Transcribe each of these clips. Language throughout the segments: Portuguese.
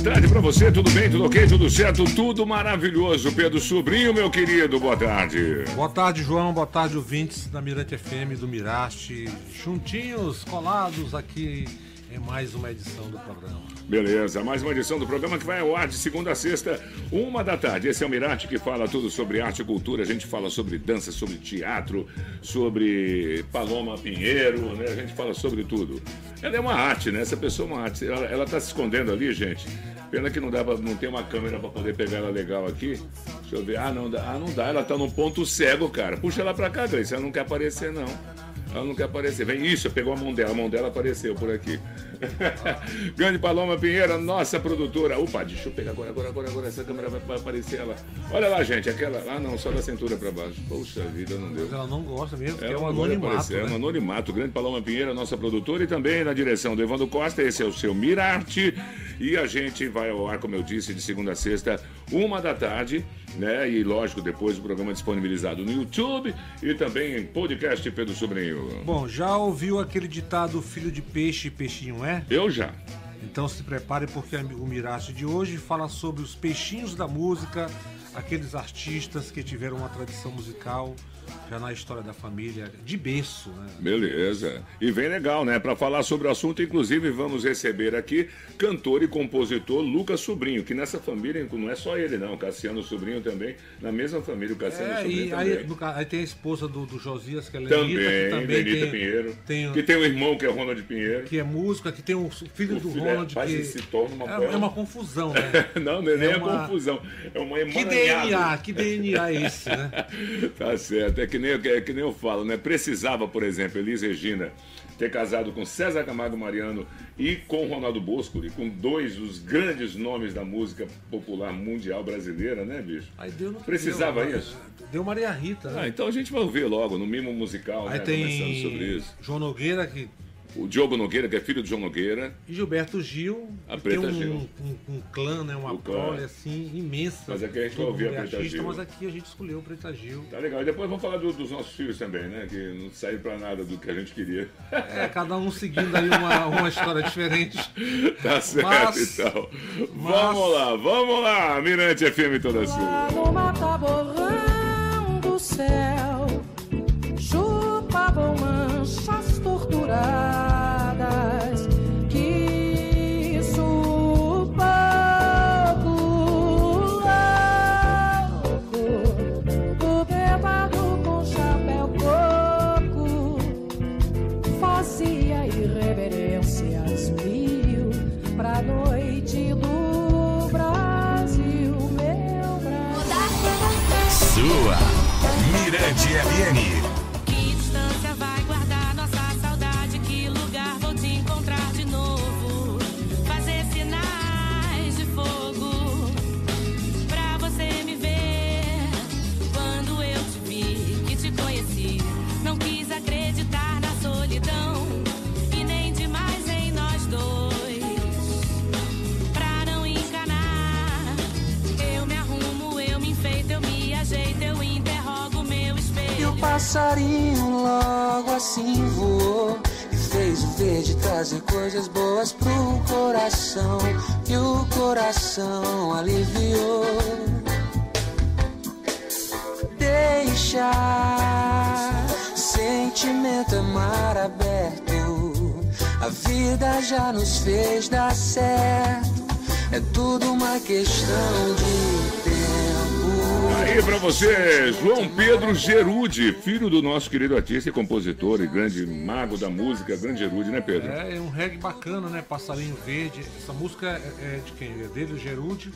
Boa tarde pra você, tudo bem, tudo ok, tudo certo, tudo maravilhoso. Pedro Sobrinho, meu querido, boa tarde. Boa tarde, João. Boa tarde, ouvintes da Mirante FM do Miraste. Juntinhos, colados aqui em mais uma edição do programa. Beleza, mais uma edição do programa que vai ao ar de segunda a sexta, uma da tarde. Esse é o Mirate que fala tudo sobre arte e cultura. A gente fala sobre dança, sobre teatro, sobre Paloma Pinheiro, né? A gente fala sobre tudo. Ela é uma arte, né? Essa pessoa é uma arte. Ela, ela tá se escondendo ali, gente. Pena que não dá pra, não tem uma câmera para poder pegar ela legal aqui. Deixa eu ver. Ah, não dá. Ah, não dá. Ela tá num ponto cego, cara. Puxa ela pra cá, Grace. Ela não quer aparecer, não. Ela não quer aparecer. Vem, isso, pegou a mão dela. A mão dela apareceu por aqui. Grande Paloma Pinheiro, nossa produtora. Opa, deixa eu pegar agora, agora, agora, agora. Essa câmera vai aparecer ela. Olha lá, gente, aquela. Ah, não, só da cintura pra baixo. Poxa vida, não deu. Mas ela não gosta mesmo, porque é, um anonimato. aparecer, É um né? anonimato. Grande Paloma Pinheiro, nossa produtora, e também na direção do Evandro Costa. Esse é o seu Mirarte. E a gente vai ao ar, como eu disse, de segunda a sexta, uma da tarde, né? E lógico, depois o programa é disponibilizado no YouTube e também em podcast Pedro Sobrinho. Bom, já ouviu aquele ditado filho de peixe, peixinho é? Eu já. Então se prepare porque o Miraste de hoje fala sobre os peixinhos da música, aqueles artistas que tiveram uma tradição musical já na história da família, de berço, né? Beleza. E vem legal, né? Para falar sobre o assunto, inclusive, vamos receber aqui cantor e compositor Lucas Sobrinho, que nessa família não é só ele, não. Cassiano Sobrinho também, na mesma família, o Cassiano É, Sobrinho e também. aí, aí tem a esposa do, do Josias, que é Lenita, Também, que também Lenita tem, Pinheiro. tem- Que tem um irmão que é Ronald Pinheiro. que é música, que tem o filho O do filho é- Ronald, quase que se torna uma é, é uma confusão, né? Não, não é nem É uma- confusão. É uma Que emaranhada. DNA, que DNA é esse, né? Tá certo. É que, nem, é que nem eu falo, né? Precisava, por exemplo, Elis Regina ter casado com César Camargo Mariano e com Ronaldo Bosco, e com dois dos grandes nomes da música popular mundial brasileira, né, bicho? Aí deu no Precisava deu, isso? Deu Maria Rita, né? Ah, então a gente vai ver logo no mimo musical, Aí né? Conversando tem sobre isso. João Nogueira que, O Diogo Nogueira, que é filho do João Nogueira. e Gilberto Gil, A que tem Preta um, Gil. Um, um clã, né? uma prole assim, imensa. Mas aqui a gente vai ouvir a é Preta artista, Gil. Mas aqui a gente escolheu o Preta Gil. Tá legal. E depois vamos falar do- dos nossos filhos também, né? Que não saíram pra nada do que a gente queria. É, cada um seguindo aí uma, uma história diferente. Tá certo, Mas- então. mas- Vamos lá, vamos lá. Mirante FM toda sua. no mataborrão do céu chupavam manchas torturadas passarinho logo assim voou E fez o verde trazer coisas boas pro coração E o coração aliviou. Deixar Sentimento é mar aberto A vida já nos fez dar certo. É tudo uma questão de tempo Aí pra você, João Pedro Gerude, filho do nosso querido artista e compositor e grande mago da música, grande Gerude, né, Pedro? É, é um reggae bacana, né? Passarinho Verde. Essa música é, é de quem? É dele, o Gerude.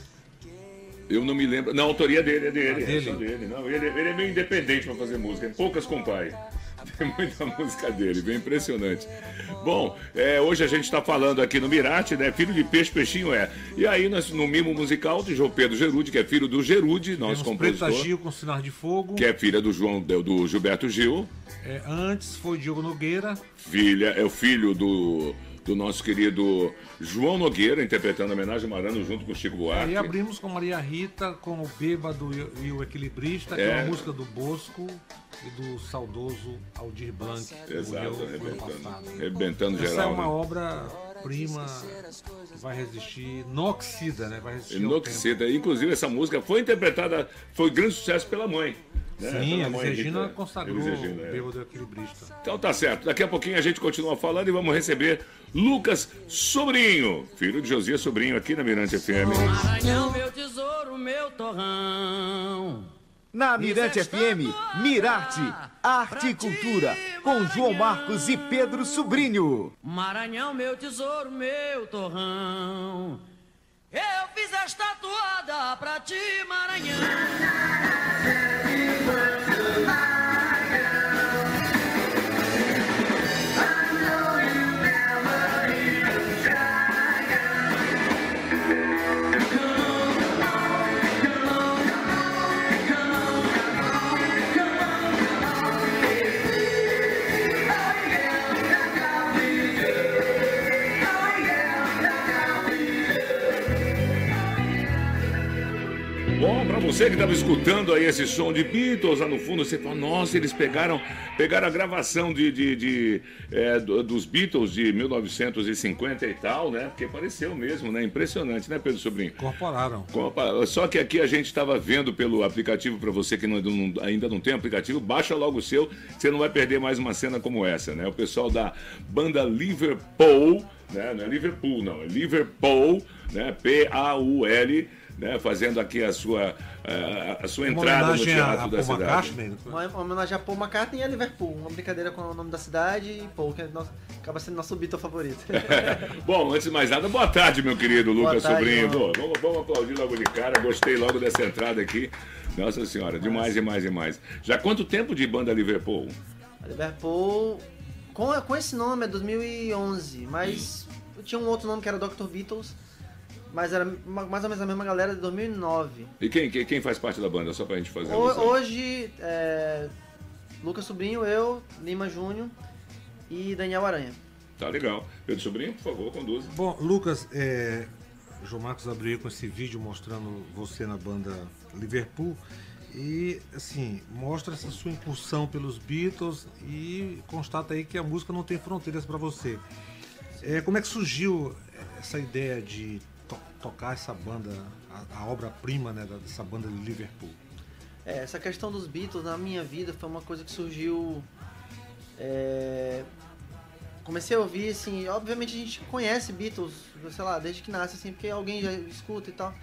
Eu não me lembro. Não, a autoria dele é dele. Ah, é dele? só dele. Não, ele, ele é meio independente pra fazer música. Poucas com pai. Tem muita música dele, bem impressionante. Bom, é, hoje a gente está falando aqui no Mirate, né? Filho de peixe, peixinho é. E aí, nós, no mimo musical de João Pedro Gerude, que é filho do Gerude, nosso Temos Preta compositor, Gil com Sinal de Fogo. que é filha do João do, do Gilberto Gil, É, antes foi Diogo Nogueira. filha, é o filho do, do nosso querido João Nogueira, interpretando a homenagem a Marano junto com o Chico Buarque. Aí abrimos com Maria Rita, com o Bêbado e- e o Equilibrista, que é, É. uma música do Bosco e do saudoso Aldir Blanc, que Exato, arrebentando, passado. arrebentando Essa geral. é uma né? obra-prima que vai resistir, não oxida, né? Vai resistir. Enlouquecida. Inclusive, essa música foi interpretada, foi grande sucesso pela mãe. Né? Sim, Elis Regina Rita. consagrou Elis Regina, é. Bêbado Equilibrista. Então tá certo. Daqui a pouquinho a gente continua falando e vamos receber Lucas Sobrinho, filho de Josias Sobrinho, aqui na Mirante FM. Maranhão, meu tesouro, meu torrão. Na Mirante FM, Mirarte, Arte e Cultura, com João Marcos e Pedro Sobrinho. Maranhão, meu tesouro, meu torrão. Eu fiz esta toada pra ti, Maranhão. Pra você que estava escutando aí esse som de Beatles lá no fundo, você fala, nossa, eles pegaram, pegaram a gravação de, de- de, é, do- dos Beatles de 1950 e tal, né? Porque pareceu mesmo, né? Impressionante, né, Pedro Sobrinho? Incorporaram. Só que aqui a gente estava vendo pelo aplicativo, para você que não- não- ainda não tem aplicativo, baixa logo o seu, você não vai perder mais uma cena como essa, né? O pessoal da banda Liverpool, né? Não é Liverpool, não, é Liverpool, né? P-A-U-L, né? Fazendo aqui a sua, a, a sua entrada no homenagem a, teatro a da Paul cidade. McCartney. Uma uma homenagem a Paul McCartney e a Liverpool. Uma brincadeira com o nome da cidade e Paul, que é nosso- acaba sendo nosso Beatle favorito. Bom, antes de mais nada, boa tarde, meu querido Lucas tarde, Sobrinho. Pô, Vamos, vamos aplaudir logo de cara. Gostei logo dessa entrada aqui. Nossa senhora, demais, demais, demais. Já quanto tempo de banda Liverpool? A Liverpool, com, com esse nome é 2011, mas tinha um outro nome que era Dr. Beatles, mas era ma- mais ou menos a mesma galera de 2009. E quem, quem, quem faz parte da banda? Só pra gente fazer noção. hoje, é, Lucas Sobrinho, eu, Lima Júnior e Daniel Aranha. Tá legal. Pedro Sobrinho, por favor, conduza. Bom, Lucas, é, o João Marcos abriu com esse vídeo mostrando você na banda Liverpool. E, assim, mostra essa sua incursão pelos Beatles e constata aí que a música não tem fronteiras para você. É, como é que surgiu essa ideia de tocar essa banda, a, a obra-prima né, dessa banda de Liverpool? É, essa questão dos Beatles na minha vida foi uma coisa que surgiu. é, Comecei a ouvir, assim, obviamente a gente conhece Beatles, sei lá, desde que nasce, assim, porque alguém já escuta e tal.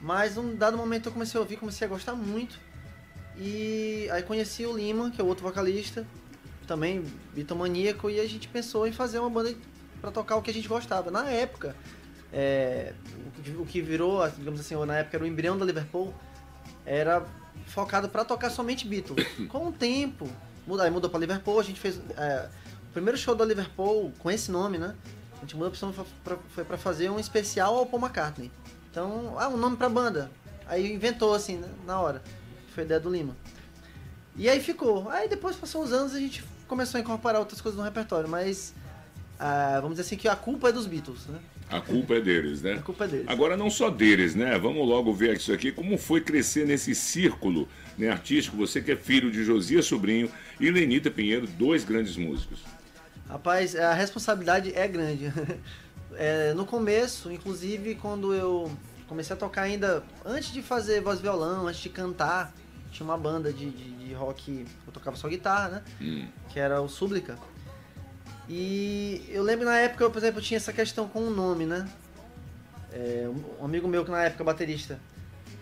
Mas num dado momento eu comecei a ouvir, comecei a gostar muito. E aí conheci o Lima, que é o outro vocalista, também bitomaníaco, e a gente pensou em fazer uma banda pra tocar o que a gente gostava. Na época, é, o que- o que virou, digamos assim, na época era o embrião da Liverpool, era focado pra tocar somente Beatles. Com o tempo, aí mudou pra Liverpool, a gente fez é, o primeiro show da Liverpool com esse nome, né? A gente mudou a opção pra- foi pra fazer um especial ao Paul McCartney. Então, ah, um nome pra banda. Aí inventou assim, né, na hora. Foi a ideia do Lima. E aí ficou. Aí depois passou os anos a gente começou a incorporar outras coisas no repertório, mas ah, vamos dizer assim que a culpa é dos Beatles, né? A culpa é deles, né? A culpa é deles. Agora, não só deles, né? Vamos logo ver isso aqui. Como foi crescer nesse círculo né, artístico? Você que é filho de Josias Sobrinho e Lenita Pinheiro, dois grandes músicos. Rapaz, a responsabilidade é grande. É, no começo, inclusive, quando eu comecei a tocar ainda, antes de fazer voz e violão, antes de cantar, tinha uma banda de, de, de rock, eu tocava só guitarra, né? Hum. Que era o Sública. E eu lembro na época, eu, por exemplo, tinha essa questão com o nome, né? É, um amigo meu que na época, baterista,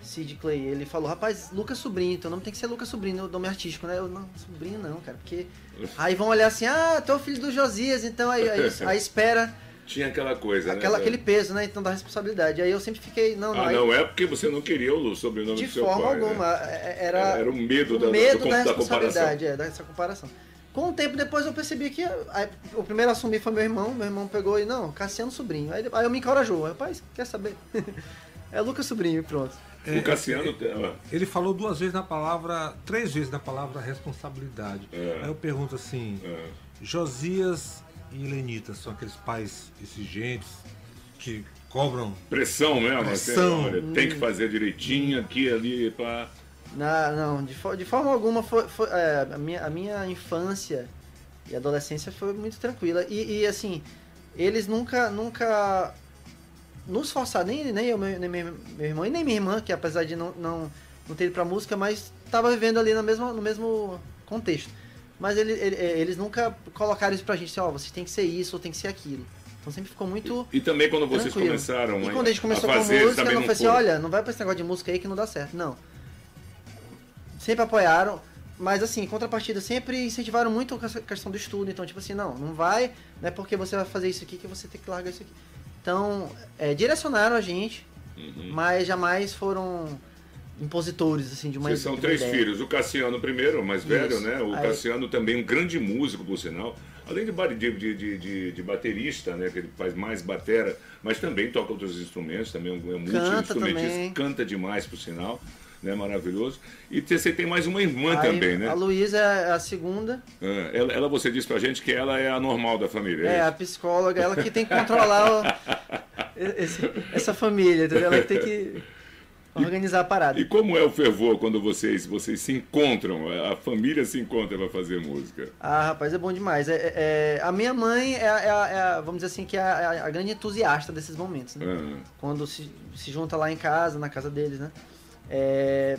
Sid Clay, ele falou, rapaz, Lucas Sobrinho, teu nome tem que ser Lucas Sobrinho, nome artístico, né? Eu, não, Sobrinho não, cara, porque... Aí vão olhar assim, ah, tu é o filho do Josias, então aí, aí, aí espera Tinha aquela coisa, aquela, né? aquele peso, né? Então da responsabilidade. Aí eu sempre fiquei, não, não, Ah, aí, não é porque você não queria o sobrenome de do seu forma pai. né? alguma. é- Era, Era o medo o da- medo do- da da responsabilidade, é, dessa comparação. Com o tempo depois eu percebi que aí, o primeiro a assumir foi meu irmão, meu irmão pegou e, não, Cassiano Sobrinho. Aí, aí eu me encorajou, rapaz, quer saber? é Lucas Sobrinho, e pronto. o Cassiano. ah, Ele falou duas vezes na palavra, três vezes na palavra responsabilidade. É. Aí eu pergunto assim, ah, Josias e Helenita são aqueles pais exigentes que cobram pressão mesmo. Pressão. assim, olha, tem que fazer direitinho aqui, ali, pá. Na, não, de, de forma alguma foi, foi- é, a, minha, a minha infância e adolescência foi muito tranquila. E, e, assim, eles nunca, nunca nos forçaram, nem, nem eu, nem meu, meu irmão, e nem minha irmã, que apesar de não, não, não ter ido pra música, mas tava vivendo ali no mesmo, no mesmo contexto. Mas ele, ele- é, eles nunca colocaram isso pra gente, assim, ó, vocês tem que ser isso ou tem que ser aquilo. Então sempre ficou muito. E também quando vocês Tranquilo. começaram E quando a gente começou a com fazer, música, também não foi assim, olha, não vai pra esse negócio de música aí que não dá certo. Não. Sempre apoiaram, mas assim, em contrapartida, sempre incentivaram muito a questão do estudo. Então, tipo assim, não, não vai, não é porque você vai fazer isso aqui que você tem que largar isso aqui. Então, é, direcionaram a gente, Uhum. mas jamais foram impositores, assim, de uma Vocês são três ideia. filhos. O Cassiano primeiro, o mais velho, Isso. né? O Aí- Cassiano também um grande músico, por sinal. Além de, de, de, de, de- baterista, né? Que ele faz mais batera, mas também toca outros instrumentos, também é um é multi-instrumentista. também. Canta demais, por sinal. Né, maravilhoso. E você tem mais uma irmã também, né? A Luísa é a segunda, Ah, Ela, ela, você disse pra gente que ela é a normal da família. é é a psicóloga, ela que tem que controlar o- esse- essa família, entendeu? Ela que tem que organizar a parada. E como é o fervor quando vocês, vocês se encontram, a família se encontra para fazer música? Ah, rapaz, é bom demais. É, é- é- a minha mãe é, é é vamos dizer assim, que é a, a grande entusiasta desses momentos, né? Ah, Quando se, se junta lá em casa, na casa deles, né? É,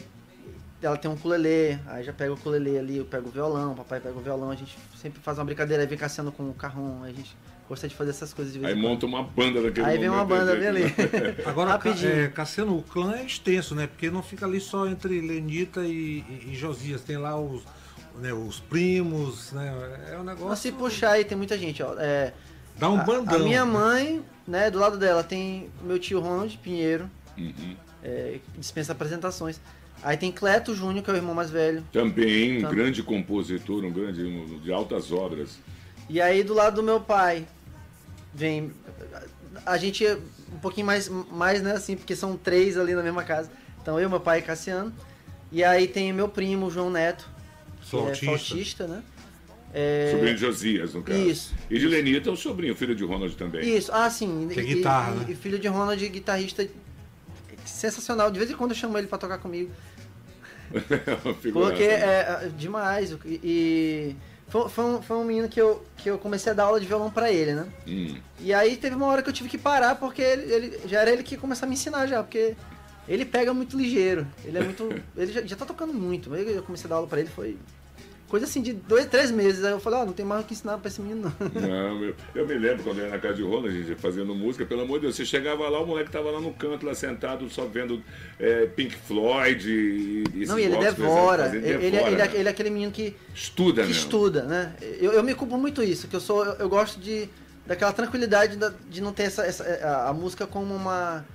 ela tem um ukulele, aí já pega o ukulele ali, eu pego o violão, o papai pega o violão, a gente sempre faz uma brincadeira, aí vem Cassiano com o carrom, a gente gosta de fazer essas coisas de vez aí monta uma banda daquele Aí vem uma momento, banda né? bem ali. Agora, Rapidinho. é, Cassiano, o clã é extenso, né? Porque não fica ali só entre Lenita e, e- e Josias. Tem lá os, né, os primos, né? É um negócio. Mas se puxar aí, tem muita gente, ó. É, Dá um a- bandão. A, minha mãe, né, do lado dela tem meu tio Ronald Pinheiro, Uhum. É, dispensa apresentações. Aí tem Cleto Júnior, que é o irmão mais velho. Também um Também. grande compositor, um grande um, de altas obras. E aí do lado do meu pai vem a gente é um pouquinho mais mais né assim, porque são três ali na mesma casa. Então eu, meu pai e Cassiano. E aí tem meu primo João Neto, que é Flautista. flautista, né? É, Sobrinho de Josias, no caso. Isso. E de Lenita, o sobrinho, filho de Ronald também. Isso, ah, sim. Que é e- guitarra, e, né? e filho de Ronald, guitarrista sensacional. De vez em quando eu chamo ele pra tocar comigo. Porque é é demais. E, foi, foi, um, foi um menino que eu, que eu comecei a dar aula de violão pra ele, né? Hum. E aí teve uma hora que eu tive que parar porque ele, ele- já era ele que ia começar a me ensinar já, porque ele pega muito ligeiro. Ele é muito. ele já, já tá tocando muito. Eu comecei a dar aula pra ele, foi coisa assim de dois, três meses. Aí eu falei, ó, não tem mais o que ensinar pra esse menino, não. Não, eu, eu me lembro quando eu ia na casa de Ronald, a gente fazendo música, pelo amor de Deus, você chegava lá, o moleque tava lá no canto, lá sentado, só vendo é, Pink Floyd e, e Não, e ele devora. fazendo, Ele, ele, devora, ele, é- né? ele é aquele menino que, Estuda, que né? estuda, né? Eu, eu me culpo muito isso, que eu sou. Eu, eu gosto de. daquela tranquilidade da- de não ter essa, essa- a, a música como uma.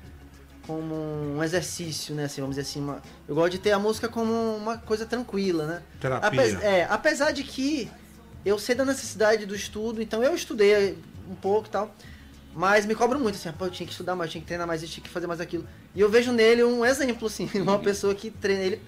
Como um exercício, né? Assim, vamos dizer assim. uma- eu gosto de ter a música como uma coisa tranquila, né? Terapia. Apes- é, apesar de que eu sei da necessidade do estudo, então eu estudei um pouco e tal. Mas me cobram muito, assim, pô, eu tinha que estudar mais, eu tinha que treinar mais, eu tinha que fazer mais aquilo. E eu vejo nele um exemplo, assim, uma pessoa que treina ele.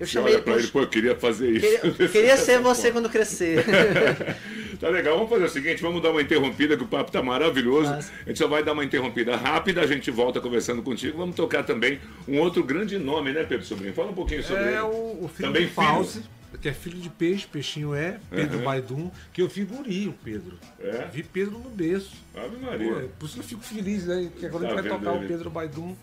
Eu Você chamei olha ele pra ele, pô, eu queria fazer isso. Queria, queria ser você quando crescer. Tá legal, vamos fazer o seguinte, vamos dar uma interrompida, que o papo tá maravilhoso. A gente só vai dar uma interrompida rápida, a gente volta conversando contigo. Vamos tocar também um outro grande nome, né, Pedro Sobrinho? Fala um pouquinho sobre ele. É o, o filho Também do Pause, que é filho de peixe, peixinho é, Pedro Uhum. Baidum, que eu vi guri, o Pedro. É? Vi Pedro no berço. Ave Pô, Maria. é por isso que eu fico feliz, né? Que agora Tá a gente vai tocar ele? o Pedro Baidum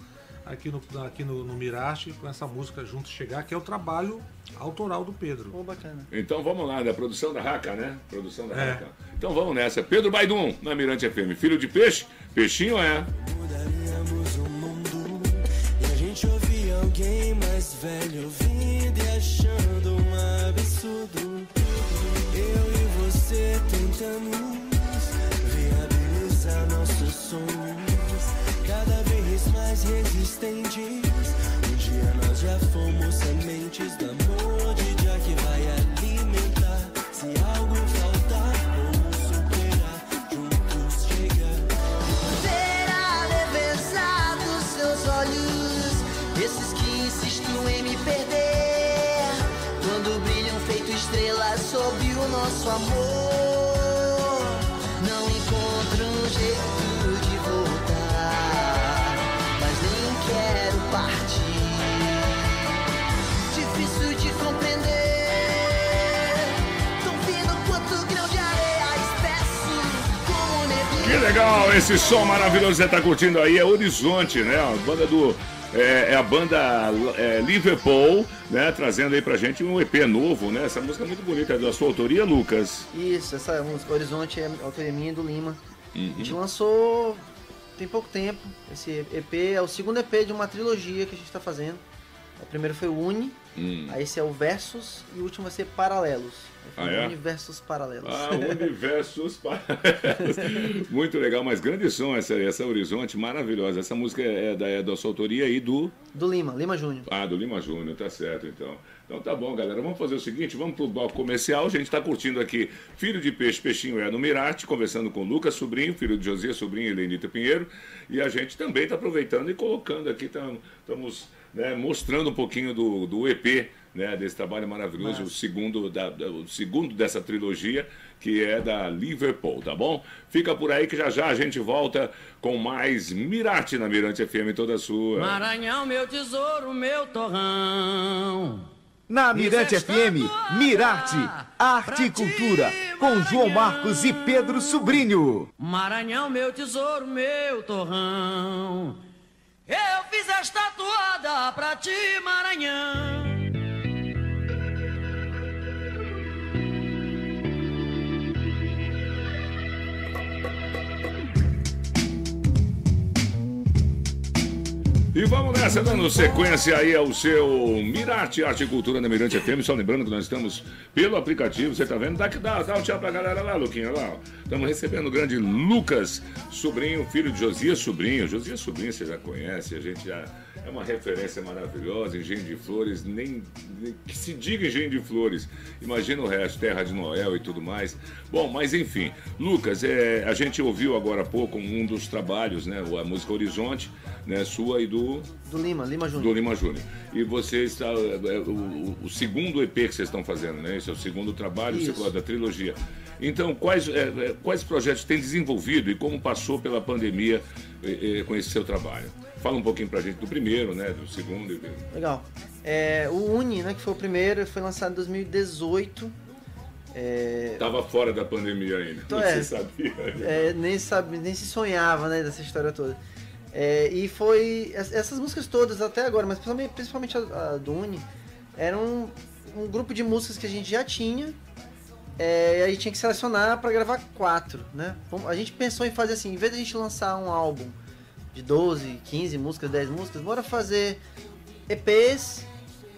aqui no, aqui no, no Mirache com essa música Juntos Chegar, que é o trabalho autoral do Pedro. Pô, bacana. Então vamos lá, da produção da Raca, né? Produção da É. Raca. Então vamos nessa. Pedro Baidum, na Mirante FM. Filho de peixe? Peixinho é. Mudaríamos o mundo E a gente ouvia alguém mais velho ouvindo e achando um nosso amor. Não encontro um jeito de voltar, mas nem quero partir. Difícil de compreender. Tão fino quanto grão de areia, espesso. Que legal, esse som maravilhoso que você tá curtindo aí é Horizonte, né? A banda do. É, é a banda é, Liverpool, né? Trazendo aí pra gente um EP novo, né? Essa música é muito bonita, é da sua autoria, Lucas. Isso, essa música Horizonte é autoria minha do Lima. A Uhum. gente lançou tem pouco tempo. Esse EP é o segundo EP de uma trilogia que a gente tá fazendo. O primeiro foi o Uni, Hum. aí esse é o Versus e o último vai ser Paralelos. Ah, é? Uni versus Paralelos. Ah, universos paralelos. Muito legal, mas grande som essa, essa Horizonte, maravilhosa. Essa música é da, é da sua autoria e do. Do Lima, Lima Júnior. Ah, do Lima Júnior, tá certo então. Então tá bom, galera. Vamos fazer o seguinte, vamos pro bloco comercial. A gente tá curtindo aqui Filho de Peixe, Peixinho é no Mirate, conversando com Lucas Sobrinho, filho de Josias Sobrinho e Lenita Pinheiro. E a gente também tá aproveitando e colocando aqui, estamos né, mostrando um pouquinho do, do EP, né, desse trabalho maravilhoso, o segundo, da, da- o segundo dessa trilogia, que é da Liverpool, tá bom? Fica por aí que já já a gente volta com mais Mirate na Mirante FM toda sua. Maranhão, meu tesouro, meu torrão. Na Mirante FM, Mirarte, Arte e Cultura, com João Marcos e Pedro Sobrinho. Maranhão, meu tesouro, meu torrão. Eu fiz esta toada pra ti, Maranhão. E vamos nessa, dando sequência aí ao seu Mirarte Arte e Cultura na Mirante FM. Só lembrando que nós estamos pelo aplicativo, você tá vendo? Dá, dá, dá um tchau pra galera lá, Luquinha, lá. Estamos recebendo o grande Lucas Sobrinho, filho de Josias Sobrinho. Josias Sobrinho você já conhece, a gente já é uma referência maravilhosa, Engenho de Flores, nem, nem que se diga Engenho de Flores. Imagina o resto, Terra de Noel e tudo mais. Bom, mas enfim, Lucas, é, a gente ouviu agora há pouco um dos trabalhos, né? A música Horizonte, né? Sua e do Do Lima, Lima do Júnior. Lima Júnior. E você está. é, o, o- o segundo EP que vocês estão fazendo, né? Esse é o segundo trabalho, Isso. da trilogia. Então, quais, é, é, quais projetos tem desenvolvido e como passou pela pandemia é, é, com esse seu trabalho? Fala um pouquinho pra gente do primeiro, né? Do segundo. e- Legal. É, o Uni, né, que foi o primeiro, foi lançado em 2018. É, Tava fora da pandemia ainda, Então, é. sabia. é, nem, sabe, nem se sonhava né, dessa história toda. É, e foi. es- Essas músicas todas até agora, mas principalmente, principalmente a, a do Uni, eram um, um grupo de músicas que a gente já tinha. É, e aí tinha que selecionar para gravar quatro, né? A gente pensou em fazer assim, em vez de a gente lançar um álbum de 12, 15 músicas, 10 músicas, bora fazer EPs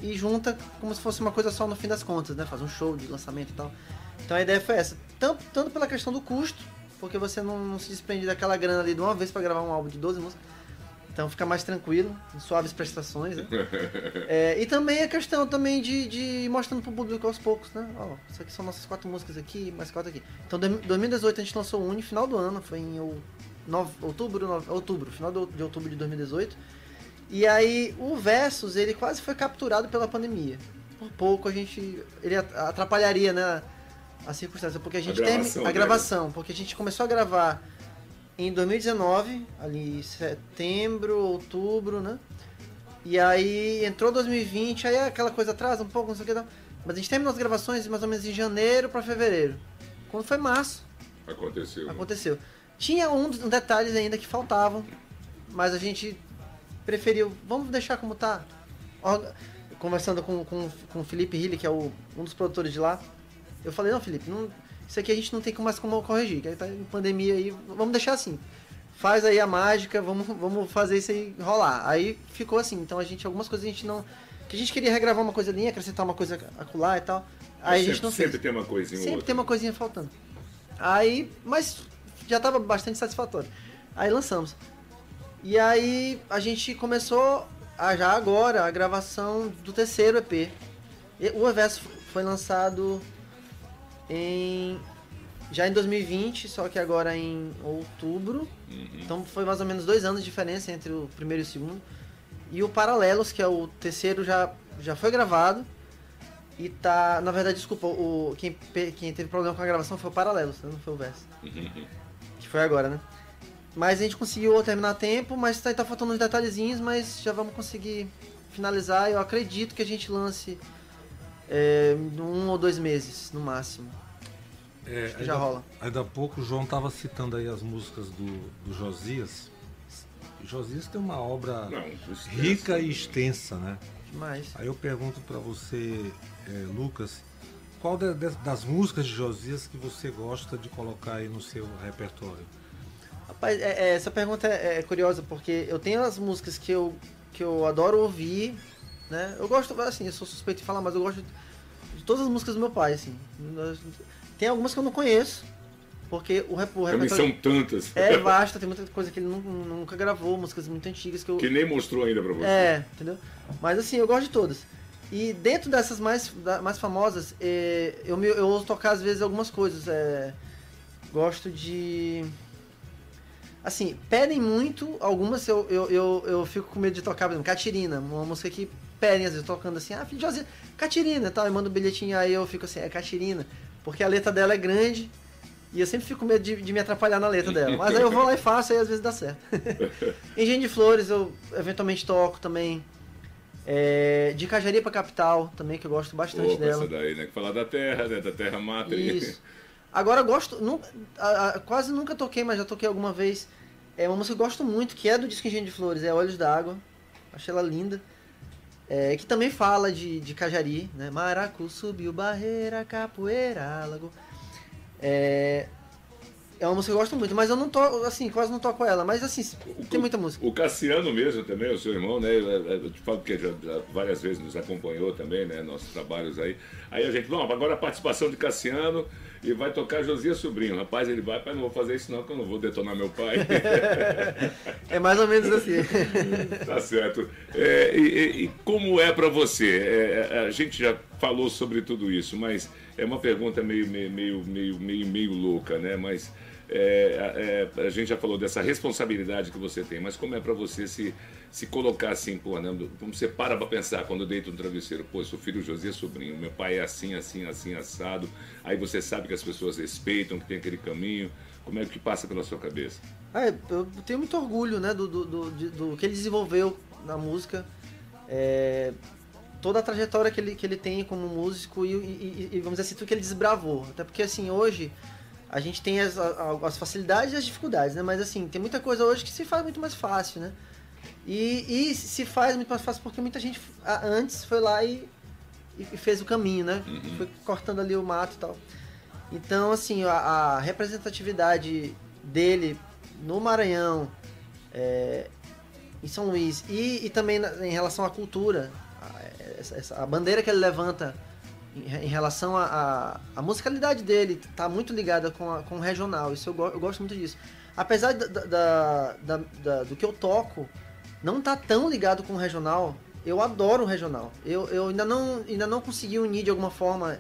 e junta como se fosse uma coisa só no fim das contas, né? Faz um show de lançamento e tal. Então a ideia foi essa. Tanto, tanto pela questão do custo, porque você não, não se desprende daquela grana ali de uma vez para gravar um álbum de 12 músicas. Então fica mais tranquilo, suaves prestações, né? É, e também a questão também de, de ir mostrando pro público aos poucos, né? Ó, isso aqui são nossas quatro músicas aqui, mais quatro aqui. Então, em 2018 a gente lançou o Uni, final do ano, foi em nove- outubro, nove- outubro, final de outubro de 2018. E aí o Versus, ele quase foi capturado pela pandemia. Por pouco a gente, ele at- atrapalharia, né, a circunstância, porque a gente termi- a gravação, porque a gente começou a gravar em 2019, ali setembro, outubro, né? E aí entrou 2020, aí aquela coisa atrasa um pouco, não sei o que. Não. Mas a gente terminou as gravações mais ou menos em janeiro pra fevereiro. Quando foi março, Aconteceu. aconteceu. Tinha um dos detalhes ainda que faltavam, mas a gente preferiu, vamos deixar como tá. Conversando com, com, com o Felipe Hilli, que é o, um dos produtores de lá, eu falei, não, Felipe, não- isso aqui a gente não tem mais como corrigir, que aí tá em pandemia aí, vamos deixar assim. Faz aí a mágica, vamos, vamos fazer isso aí rolar. Aí ficou assim, então a gente, algumas coisas a gente não. Que a gente queria regravar uma coisa ali, acrescentar uma coisa acolá e tal. Aí a gente sempre, não fez. sempre tem uma coisinha Sempre outra. tem uma coisinha faltando. Aí, mas já tava bastante satisfatório. Aí lançamos. E aí a gente começou a, já agora a gravação do terceiro EP. E O Everso foi lançado em já em 2020, só que agora em outubro. Então foi mais ou menos dois anos de diferença entre o primeiro e o segundo. E o Paralelos, que é o terceiro, já, já foi gravado. E tá, na verdade, desculpa, o, quem, quem teve problema com a gravação foi o Paralelos, né? não foi o Verso. Que foi agora, né? Mas a gente conseguiu terminar a tempo, mas tá, tá faltando uns detalhezinhos, mas já vamos conseguir finalizar. Eu acredito que a gente lance é, em um ou dois meses, no máximo. É, Acho que já rola. Ainda há pouco o João estava citando aí as músicas do, do Josias. Josias tem uma obra Não, rica e extensa, né? Demais. Aí eu pergunto para você, é, Lucas, qual de- de- das músicas de Josias que você gosta de colocar aí no seu repertório? Rapaz, é- é, essa pergunta é, é curiosa, porque eu tenho as músicas que eu, que eu adoro ouvir, né? Eu gosto, assim, eu sou suspeito de falar, mas eu gosto de todas as músicas do meu pai, assim. Tem algumas que eu não conheço, porque o, rep- o Também repertório são tantas. é vasto, tem muita coisa que ele nu- nunca gravou, músicas muito antigas que eu... Que nem mostrou ainda pra você. É, entendeu? Mas assim, eu gosto de todas. E dentro dessas mais, mais famosas, é, eu, me, eu ouço tocar às vezes algumas coisas. é, gosto de. Assim, pedem muito, algumas eu, eu, eu, eu fico com medo de tocar, por exemplo, Catirina, uma música que pedem às vezes tocando assim, ah, filho de Catirina tal, manda um bilhetinho aí eu fico assim, é Catirina, porque a letra dela é grande e eu sempre fico com medo de, de me atrapalhar na letra dela. Mas aí eu vou lá e faço, aí às vezes dá certo. Engenho de Flores eu eventualmente toco também. É, de Cajaria pra Capital também, que eu gosto bastante Opa, dela. essa daí, né? Que falar da terra, né? Da terra mata. Isso. Agora eu gosto, a- a- quase nunca toquei, mas já toquei alguma vez. É uma música que eu gosto muito, que é do disco Engenho de Flores, é Olhos d'Água. Achei ela linda. É, que também fala de, de Cajari, né? Maracu subiu barreira, capoeira, lago. É, é uma música que eu gosto muito, mas eu não toco, assim, quase não toco ela. Mas assim, tem muita música. O Cassiano mesmo também, o seu irmão, né? Eu, te falo porque já, já várias vezes nos acompanhou também, né? Nossos trabalhos aí. Aí a gente, bom, agora a participação de Cassiano e vai tocar Josias Sobrinho. Rapaz, ele vai, pai, não vou fazer isso não, que eu não vou detonar meu pai. É mais ou menos assim. Tá certo. É, e, e- e como é para você? É, é, a gente já falou sobre tudo isso, mas é uma pergunta meio, meio, meio, meio, meio, meio louca, né? Mas é, é, a gente já falou dessa responsabilidade que você tem, mas como é para você se, se colocar assim, pô, né? Como você para para pensar quando deita no travesseiro, pô, sou filho José Sobrinho, meu pai é assim, assim, assim, assado. Aí você sabe que as pessoas respeitam, que tem aquele caminho. Como é que passa pela sua cabeça? É, eu tenho muito orgulho né, do, do, do, do que ele desenvolveu na música. É, toda a trajetória que ele, que ele tem como músico e, e- e, vamos dizer assim, tudo que ele desbravou. Até porque assim, hoje a gente tem as, as facilidades e as dificuldades, né? Mas assim, tem muita coisa hoje que se faz muito mais fácil, né? E, e se faz muito mais fácil porque muita gente antes foi lá e, e fez o caminho, né? Foi cortando ali o mato e tal. Então, assim, a, a representatividade dele no Maranhão, é, em São Luís, e, e também na- em relação à cultura, a, essa- a bandeira que ele levanta em, re- em relação à musicalidade dele, tá muito ligada com, a- com o regional. Isso eu, go- eu gosto muito disso. Apesar da, da- da- da- do que eu toco, não tá tão ligado com o regional, eu adoro o regional. Eu, eu ainda, não, ainda não consegui unir de alguma forma,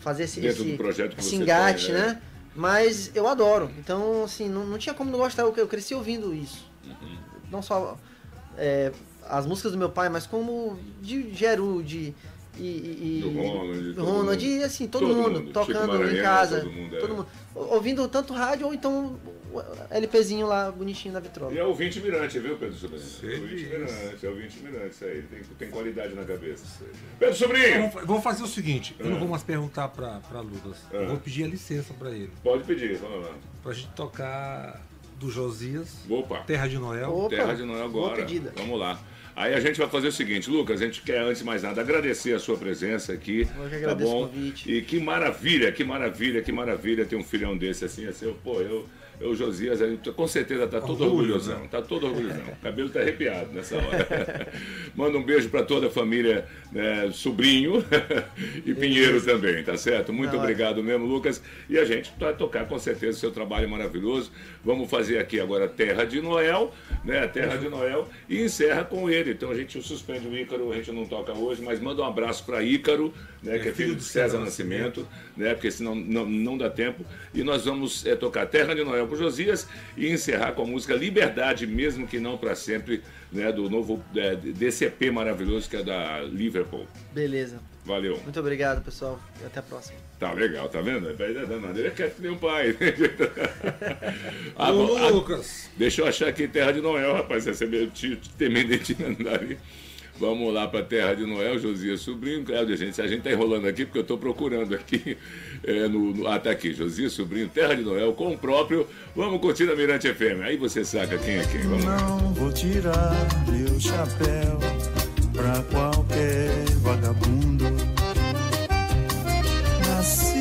fazer esse, Dentro esse, projeto esse engate, tem, né? né? Mas eu adoro. Então, assim, não, não tinha como não gostar. Eu, eu cresci ouvindo isso. Não só é, as músicas do meu pai, mas como de Gerud e, e, e- Do Ronald, do Ronald, mundo. e assim, todo, Todo mundo, mundo. Tocando em Maranhão, casa. todo mundo, é. todo mundo. Ouvindo tanto rádio ou então o LPzinho lá bonitinho na vitrola. E é ouvinte mirante, viu, Pedro Sobrinho? Sei É ouvinte disso. mirante, é ouvinte mirante, isso aí. Tem, tem qualidade na cabeça. Pedro Sobrinho! Vamos, vamos fazer o seguinte, eu Ah. não vou mais perguntar pra, pra Lucas. Ah. Eu vou pedir a licença pra ele. Pode pedir, vamos lá. Pra gente tocar do Josias, Opa! Terra de Noel. Opa, Terra de Noel boa agora. pedida. Vamos lá. Aí a gente vai fazer o seguinte, Lucas, a gente quer antes de mais nada agradecer a sua presença aqui. Eu que tá agradeço bom? o convite. E que maravilha, que maravilha, que maravilha ter um filhão desse assim, assim, eu, pô, eu, eu Josias, aí, com certeza tá todo Orgulho, orgulhosão, né? tá todo orgulhosão. O cabelo tá arrepiado nessa hora. Manda um beijo para toda a família né, Sobrinho e Pinheiro também, tá certo? Muito hora. obrigado mesmo, Lucas. E a gente vai tocar com certeza o seu trabalho maravilhoso. Vamos fazer aqui agora Terra de Noel, né? Terra de Noel e encerra com ele. Então a gente suspende o Ícaro, a gente não toca hoje, mas manda um abraço para Ícaro, né? Que é filho de César Nascimento, né? Porque senão não, não dá tempo. E nós vamos é, tocar Terra de Noel com Josias e encerrar com a música Liberdade, mesmo que não para sempre, né, do novo é, DCP maravilhoso que é da Liverpool. Beleza. Valeu. Muito obrigado, pessoal. E até a próxima. Tá legal, tá vendo? Ele quer que nem um pai. ah, Ô, Lucas. Deixa eu achar aqui Terra de Noel, rapaz. Essa é meu tio temendente ali. Vamos lá para Terra de Noel, Josias Sobrinho. Cláudio, gente, a gente tá enrolando aqui porque eu tô procurando aqui. é, no, no- ah, tá aqui. Josias Sobrinho, Terra de Noel, com o próprio. Vamos curtir a Mirante FM. Aí você saca quem é quem. Vamos. Não vou tirar meu chapéu pra qualquer vagabundo. Nasci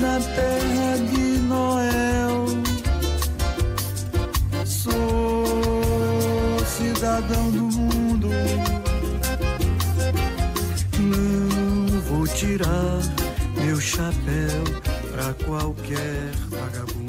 na terra de tirar meu chapéu pra qualquer vagabundo.